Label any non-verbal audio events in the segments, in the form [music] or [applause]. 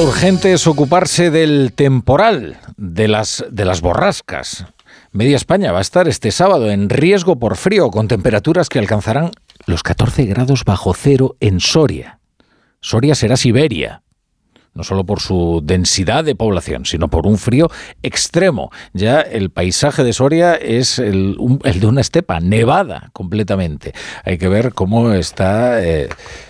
Urgente es ocuparse del temporal, de las, de las borrascas. Media España va a estar este sábado en riesgo por frío, con temperaturas que alcanzarán los 14 grados bajo cero en Soria. Soria será Siberia no solo por su densidad de población, sino por un frío extremo. Ya el paisaje de Soria es el, de una estepa nevada completamente. Hay que ver cómo está eh,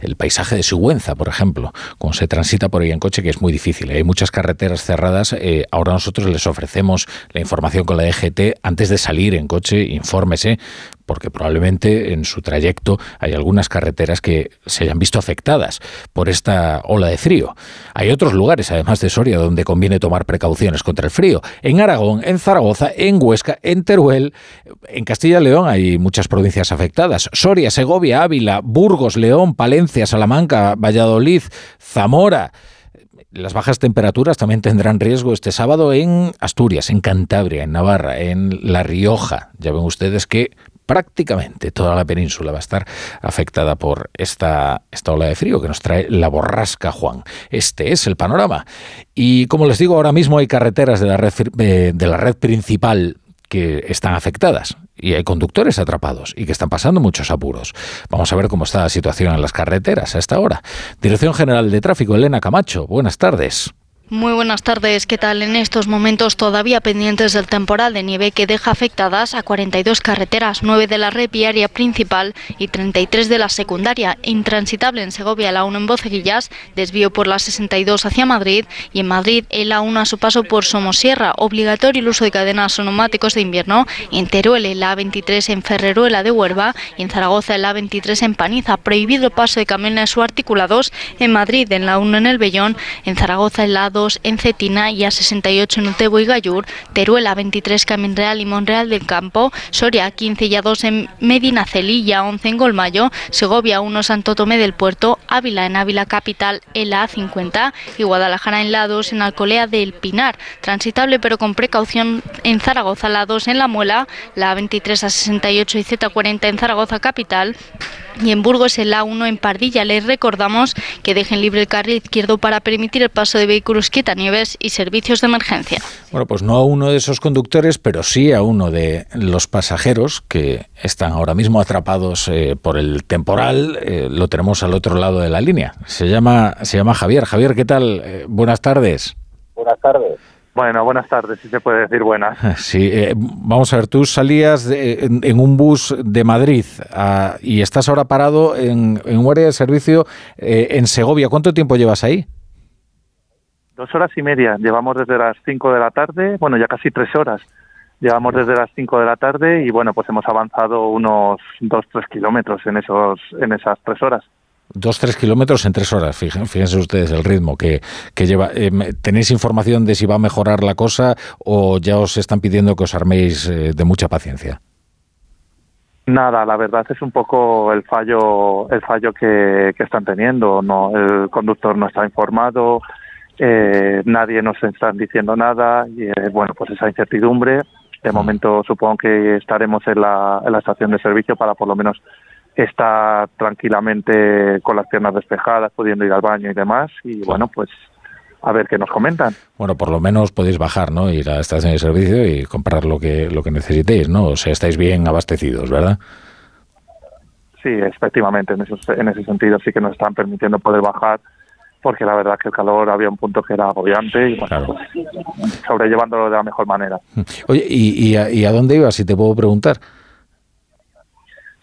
el paisaje de Sigüenza, por ejemplo, cómo se transita por ahí en coche, que es muy difícil. Hay muchas carreteras cerradas. Eh, ahora nosotros les ofrecemos la información con la EGT antes de salir en coche, infórmese, porque probablemente en su trayecto hay algunas carreteras que se hayan visto afectadas por esta ola de frío. Hay otros lugares, además de Soria, donde conviene tomar precauciones contra el frío. En Aragón, en Zaragoza, en Huesca, en Teruel, en Castilla y León hay muchas provincias afectadas. Soria, Segovia, Ávila, Burgos, León, Palencia, Salamanca, Valladolid, Zamora. Las bajas temperaturas también tendrán riesgo este sábado en Asturias, en Cantabria, en Navarra, en La Rioja. Ya ven ustedes que prácticamente toda la península va a estar afectada por esta, esta ola de frío que nos trae la borrasca Juan. Este es el panorama. Y como les digo, ahora mismo hay carreteras de la red, de la red principal que están afectadas y hay conductores atrapados y que están pasando muchos apuros. Vamos a ver cómo está la situación en las carreteras a esta hora. Dirección General de Tráfico, Elena Camacho, buenas tardes. Muy buenas tardes. ¿Qué tal? En estos momentos todavía pendientes del temporal de nieve que deja afectadas a 42 carreteras, 9 de la red viaria principal y 33 de la secundaria. Intransitable en Segovia la 1 en Boceguillas, desvío por la 62 hacia Madrid y en Madrid el A1 a su paso por Somosierra. Obligatorio el uso de cadenas neumáticos de invierno. En Teruel el A23 en Ferreruela de Huerva y en Zaragoza el A23 en Paniza. Prohibido el paso de camiones o articulados. En Madrid en la 1 en el Bellón. En Zaragoza el A2 en Cetina y a 68 en Utebo y Gallur, Teruela 23 Camin Real y Monreal del Campo, Soria 15 y a 2 en Medina Celilla 11 en Golmayo, Segovia 1 Santo Tomé del Puerto, Ávila en Ávila Capital en la A50 y Guadalajara en la 2 en Alcolea del Pinar, transitable pero con precaución en Zaragoza la 2 en La Muela, la A23 a 68 y Z40 en Zaragoza Capital, y en Burgos el A1 en Pardilla. Les recordamos que dejen libre el carril izquierdo para permitir el paso de vehículos quitanieves y servicios de emergencia. Bueno, pues no a uno de esos conductores, pero sí a uno de los pasajeros que están ahora mismo atrapados eh, por el temporal. Eh, lo tenemos al otro lado de la línea. Se llama, se llama Javier. Javier, ¿qué tal? Eh, buenas tardes. Buenas tardes. Bueno, buenas tardes, si se puede decir buenas. [laughs] Sí, eh, vamos a ver, tú salías en, un bus de Madrid ah, y estás ahora parado en, un área de servicio eh, en Segovia. ¿Cuánto tiempo llevas ahí? Dos horas y media. Llevamos desde las cinco de la tarde, bueno, ya casi tres horas. Llevamos desde las cinco de la tarde y bueno, pues hemos avanzado unos dos, tres kilómetros en, esos, en esas tres horas. Dos, tres kilómetros en tres horas, fíjense ustedes el ritmo que, lleva. Eh, ¿Tenéis información de si va a mejorar la cosa o ya os están pidiendo que os arméis eh, de mucha paciencia? Nada, la verdad es un poco el fallo, el fallo que, están teniendo. No, el conductor no está informado, eh, nadie nos está diciendo nada y bueno, pues esa incertidumbre. De momento supongo que estaremos en la, en la estación de servicio para por lo menos está tranquilamente con las piernas despejadas, pudiendo ir al baño y demás. Y bueno, pues a ver qué nos comentan. Bueno, por lo menos podéis bajar, ¿no? Ir a la estación de servicio y comprar lo que, lo que necesitéis, ¿no? O sea, estáis bien abastecidos, ¿verdad? Sí, efectivamente, en, en ese sentido sí que nos están permitiendo poder bajar porque la verdad que el calor había un punto que era agobiante y bueno, pues, sobrellevándolo de la mejor manera. Oye, ¿y, y a dónde ibas, si te puedo preguntar?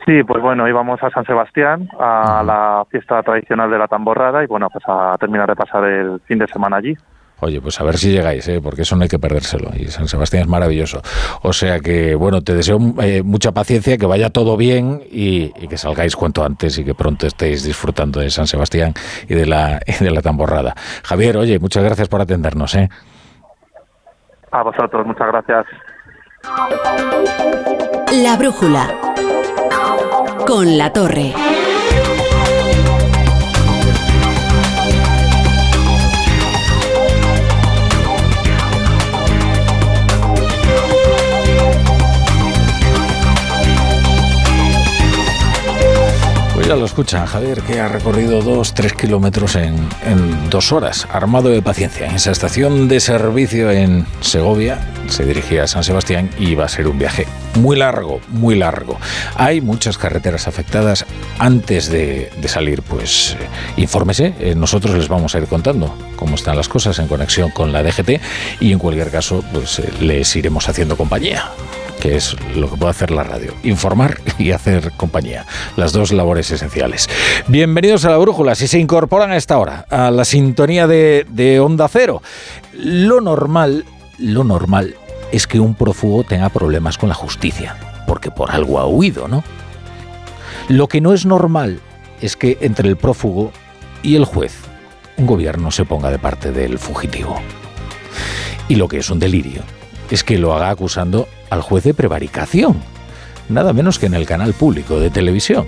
Sí, pues bueno, íbamos a San Sebastián, a la fiesta tradicional de la tamborrada y bueno, pues a terminar de pasar el fin de semana allí. Oye, pues a ver si llegáis, ¿eh? porque eso no hay que perdérselo. Y San Sebastián es maravilloso. O sea que, bueno, te deseo eh, mucha paciencia, que vaya todo bien y, que salgáis cuanto antes y que pronto estéis disfrutando de San Sebastián y de la, [laughs] de la tamborrada. Javier, oye, muchas gracias por atendernos. ¿eh? A vosotros, muchas gracias. La brújula con la torre. Ya lo escuchan, Javier, que ha recorrido dos, tres kilómetros en, en, dos horas, armado de paciencia. En esa estación de servicio en Segovia se dirigía a San Sebastián y va a ser un viaje muy largo, muy largo. Hay muchas carreteras afectadas. Antes de, de salir, pues eh, infórmese. Eh, nosotros les vamos a ir contando cómo están las cosas en conexión con la DGT y en cualquier caso, pues eh, les iremos haciendo compañía es lo que puede hacer la radio, informar [laughs] y hacer compañía, las dos labores esenciales. Bienvenidos a la Brújula, si se incorporan a esta hora, a la sintonía de, de Onda Cero. Lo normal, lo normal es que un prófugo tenga problemas con la justicia, porque por algo ha huido, ¿no? Lo que no es normal es que entre el prófugo y el juez, un gobierno se ponga de parte del fugitivo. Y lo que es un delirio es que lo haga acusando al juez de prevaricación, nada menos que en el canal público de televisión.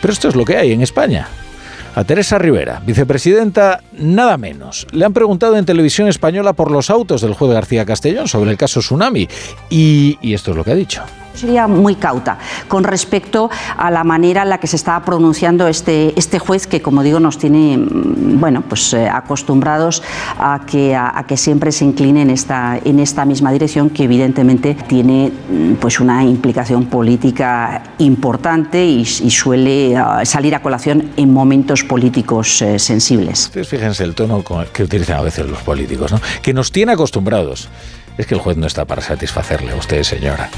Pero esto es lo que hay en España. A Teresa Rivera, vicepresidenta, nada menos. Le han preguntado en televisión española por los autos del juez García Castellón sobre el caso Tsunami y, y esto es lo que ha dicho. Sería muy cauta con respecto a la manera en la que se estaba pronunciando este, este juez que, como digo, nos tiene bueno, pues, eh, acostumbrados a que, a, que siempre se incline en esta, en esta misma dirección que evidentemente tiene pues, una implicación política importante y, suele uh, salir a colación en momentos políticos uh, sensibles. Fíjense el tono que utilizan a veces los políticos, ¿no? que nos tiene acostumbrados es que el juez no está para satisfacerle a usted, señora.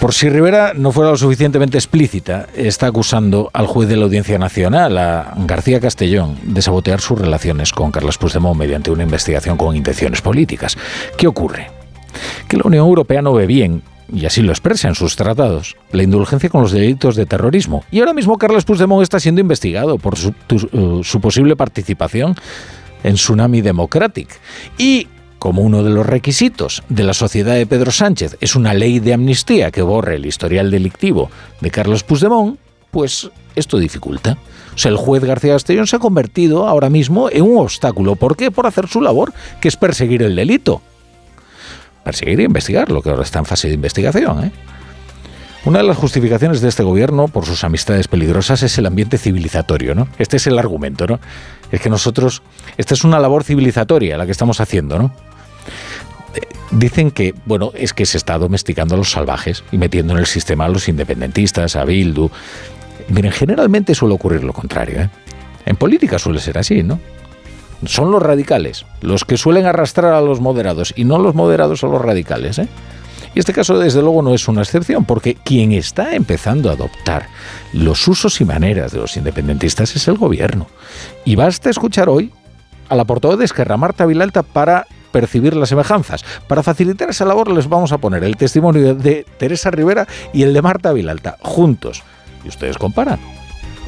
Por si Rivera no fuera lo suficientemente explícita, está acusando al juez de la Audiencia Nacional, a García Castellón, de sabotear sus relaciones con Carlos Puigdemont mediante una investigación con intenciones políticas. ¿Qué ocurre? Que la Unión Europea no ve bien y así lo expresa en sus tratados, la indulgencia con los delitos de terrorismo. Y ahora mismo Carlos Puigdemont está siendo investigado por su, uh, su posible participación en Tsunami Democratic. Y como uno de los requisitos de la sociedad de Pedro Sánchez es una ley de amnistía que borre el historial delictivo de Carlos Puigdemont, pues esto dificulta. O sea, el juez García Castellón se ha convertido ahora mismo en un obstáculo. ¿Por qué? Por hacer su labor, que es perseguir el delito. Perseguir e investigar, lo que ahora está en fase de investigación. ¿eh? Una de las justificaciones de este gobierno por sus amistades peligrosas es el ambiente civilizatorio, ¿no? Este es el argumento, ¿no? Es que nosotros, esta es una labor civilizatoria la que estamos haciendo, ¿no? Dicen que, bueno, es que se está domesticando a los salvajes y metiendo en el sistema a los independentistas, a Bildu. Miren, generalmente suele ocurrir lo contrario. ¿eh? En política suele ser así, ¿no? Son los radicales los que suelen arrastrar a los moderados y no los moderados son los radicales. ¿eh? Y este caso, desde luego, no es una excepción, porque quien está empezando a adoptar los usos y maneras de los independentistas es el gobierno. Y basta escuchar hoy a la portavoz de Esquerra, Marta Vilalta, para percibir las semejanzas. Para facilitar esa labor les vamos a poner el testimonio de Teresa Rivera y el de Marta Vilalta, juntos. Y ustedes comparan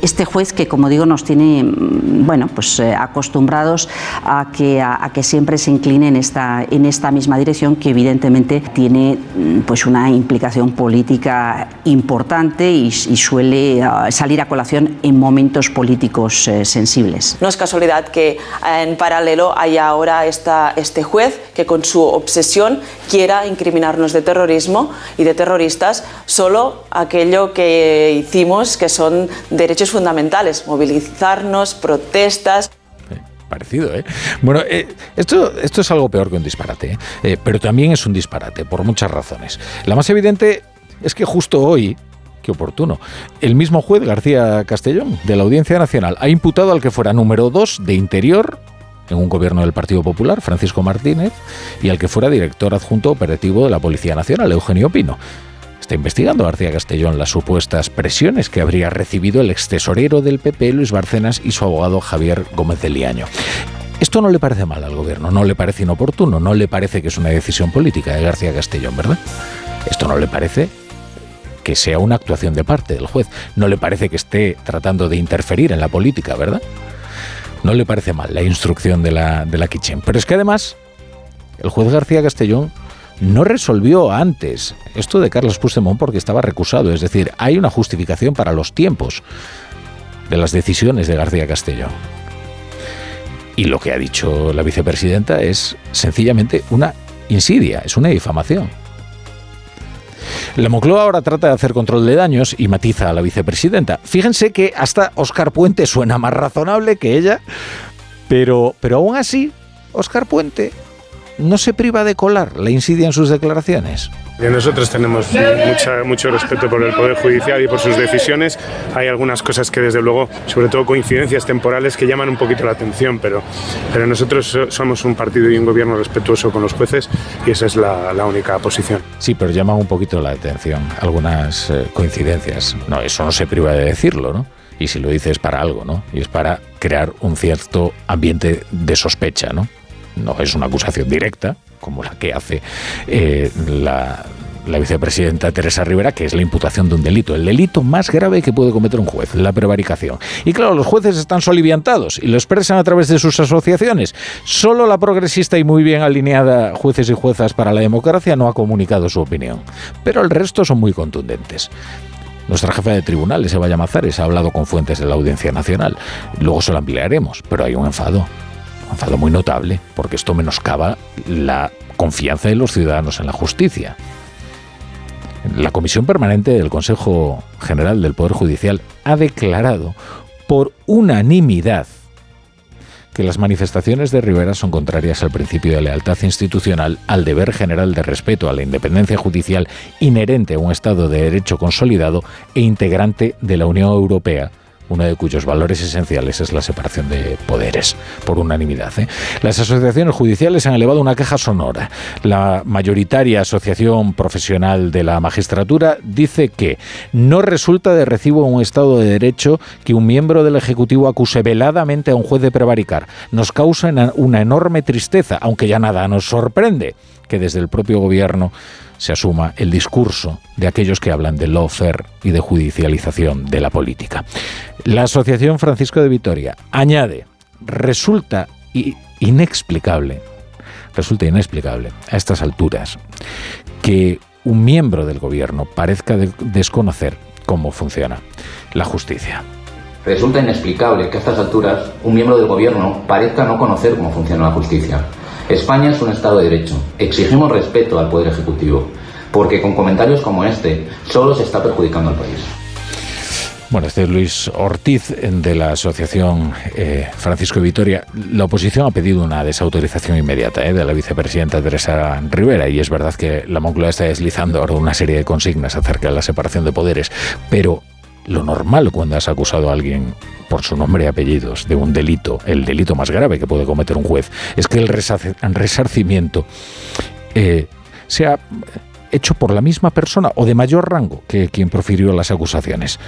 este juez que, como digo, nos tiene bueno, pues, eh, acostumbrados a que, a, a, que siempre se incline en esta, en esta misma dirección, que evidentemente tiene pues, una implicación política importante y, y suele uh, salir a colación en momentos políticos eh, sensibles. No es casualidad que en paralelo haya ahora esta, este juez que con su obsesión quiera incriminarnos de terrorismo y de terroristas solo aquello que hicimos que son derechos fundamentales, movilizarnos, protestas. Parecido, ¿eh? Bueno, eh, esto, esto es algo peor que un disparate, ¿eh? Eh, pero también es un disparate por muchas razones. La más evidente es que justo hoy, qué oportuno, el mismo juez García Castellón, de la Audiencia Nacional, ha imputado al que fuera número 2 de Interior en un gobierno del Partido Popular, Francisco Martínez, y al que fuera director adjunto operativo de la Policía Nacional, Eugenio Pino. Está investigando García Castellón las supuestas presiones que habría recibido el ex tesorero del PP, Luis Barcenas, y su abogado Javier Gómez de Liaño. Esto no le parece mal al gobierno, no le parece inoportuno, no le parece que es una decisión política de García Castellón, ¿verdad? Esto no le parece que sea una actuación de parte del juez, no le parece que esté tratando de interferir en la política, ¿verdad? No le parece mal la instrucción de la, de la Kitchen. Pero es que además, el juez García Castellón no resolvió antes esto de Carlos Puigdemont porque estaba recusado. Es decir, hay una justificación para los tiempos de las decisiones de García Castellón. Y lo que ha dicho la vicepresidenta es sencillamente una insidia, es una difamación. La Moncloa ahora trata de hacer control de daños y matiza a la vicepresidenta. Fíjense que hasta Oscar Puente suena más razonable que ella, pero, pero aún así, Oscar Puente no se priva de colar la insidia en sus declaraciones. Nosotros tenemos mucho respeto por el Poder Judicial y por sus decisiones. Hay algunas cosas que desde luego, sobre todo coincidencias temporales, que llaman un poquito la atención, pero, pero nosotros somos un partido y un gobierno respetuoso con los jueces y esa es la, única posición. Sí, pero llaman un poquito la atención algunas eh, coincidencias. No, eso no se priva de decirlo, ¿no? Y si lo dice es para algo, ¿no? Y es para crear un cierto ambiente de sospecha, ¿no? No es una acusación directa, como la que hace eh, la, vicepresidenta Teresa Rivera, que es la imputación de un delito, el delito más grave que puede cometer un juez, la prevaricación. Y claro, los jueces están soliviantados y lo expresan a través de sus asociaciones. Solo la progresista y muy bien alineada jueces y juezas para la democracia no ha comunicado su opinión, pero el resto son muy contundentes. Nuestra jefa de tribunales, Eva Llamazares, ha hablado con fuentes de la Audiencia Nacional. Luego se lo ampliaremos, pero hay un enfado un enfado muy notable, porque esto menoscaba la confianza de los ciudadanos en la justicia. La Comisión Permanente del Consejo General del Poder Judicial ha declarado por unanimidad que las manifestaciones de Rivera son contrarias al principio de lealtad institucional, al deber general de respeto a la independencia judicial inherente a un Estado de Derecho consolidado e integrante de la Unión Europea uno de cuyos valores esenciales es la separación de poderes, por unanimidad. ¿eh? Las asociaciones judiciales han elevado una queja sonora. La mayoritaria asociación profesional de la magistratura dice que no resulta de recibo un Estado de Derecho que un miembro del Ejecutivo acuse veladamente a un juez de prevaricar. Nos causa una enorme tristeza, aunque ya nada nos sorprende que desde el propio gobierno se asuma el discurso de aquellos que hablan de lawfare y de judicialización de la política. La Asociación Francisco de Vitoria añade, resulta inexplicable, resulta inexplicable a estas alturas que un miembro del gobierno parezca desconocer cómo funciona la justicia. Resulta inexplicable que a estas alturas un miembro del gobierno parezca no conocer cómo funciona la justicia España es un Estado de Derecho. Exigimos respeto al Poder Ejecutivo, porque con comentarios como este solo se está perjudicando al país. Bueno, este es Luis Ortiz de la Asociación eh, Francisco Vitoria. La oposición ha pedido una desautorización inmediata eh, de la vicepresidenta Teresa Rivera y es verdad que la Moncloa está deslizando ahora una serie de consignas acerca de la separación de poderes, pero lo normal cuando has acusado a alguien por su nombre y apellidos de un delito, el delito más grave que puede cometer un juez, es que el resarcimiento eh, sea hecho por la misma persona o de mayor rango que quien profirió las acusaciones.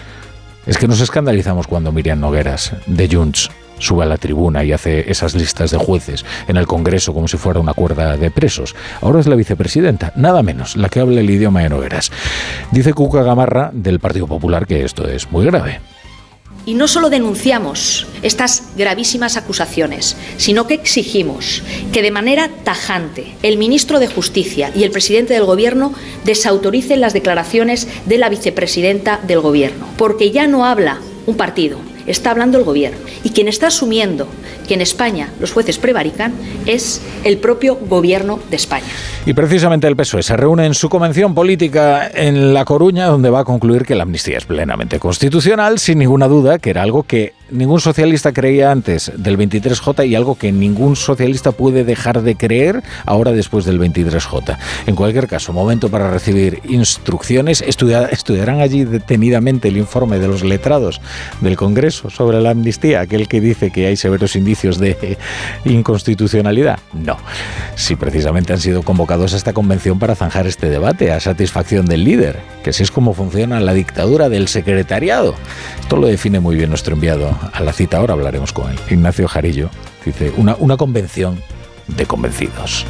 Es que nos escandalizamos cuando Miriam Nogueras de Junts sube a la tribuna y hace esas listas de jueces en el Congreso como si fuera una cuerda de presos. Ahora es la vicepresidenta, nada menos, la que habla el idioma de Nogueras. Dice Cuca Gamarra del Partido Popular que esto es muy grave. Y no solo denunciamos estas gravísimas acusaciones, sino que exigimos que de manera tajante el ministro de Justicia y el presidente del Gobierno desautoricen las declaraciones de la vicepresidenta del Gobierno, porque ya no habla un partido, está hablando el Gobierno. Y quien está asumiendo que en España los jueces prevarican es el propio Gobierno de España. Y precisamente el PSOE se reúne en su convención política en La Coruña, donde va a concluir que la amnistía es plenamente constitucional, sin ninguna duda, que era algo que ningún socialista creía antes del 23J y algo que ningún socialista puede dejar de creer ahora después del 23J. En cualquier caso, momento para recibir instrucciones. estudiarán allí detenidamente el informe de los letrados del Congreso sobre la amnistía, aquel que dice que hay severos indicios de [laughs] inconstitucionalidad. No. Si precisamente han sido convocados a esta convención para zanjar este debate a satisfacción del líder, que así es como funciona la dictadura del secretariado. Esto lo define muy bien nuestro enviado a la cita, ahora hablaremos con él. Ignacio Jarillo dice, una, una convención de convencidos.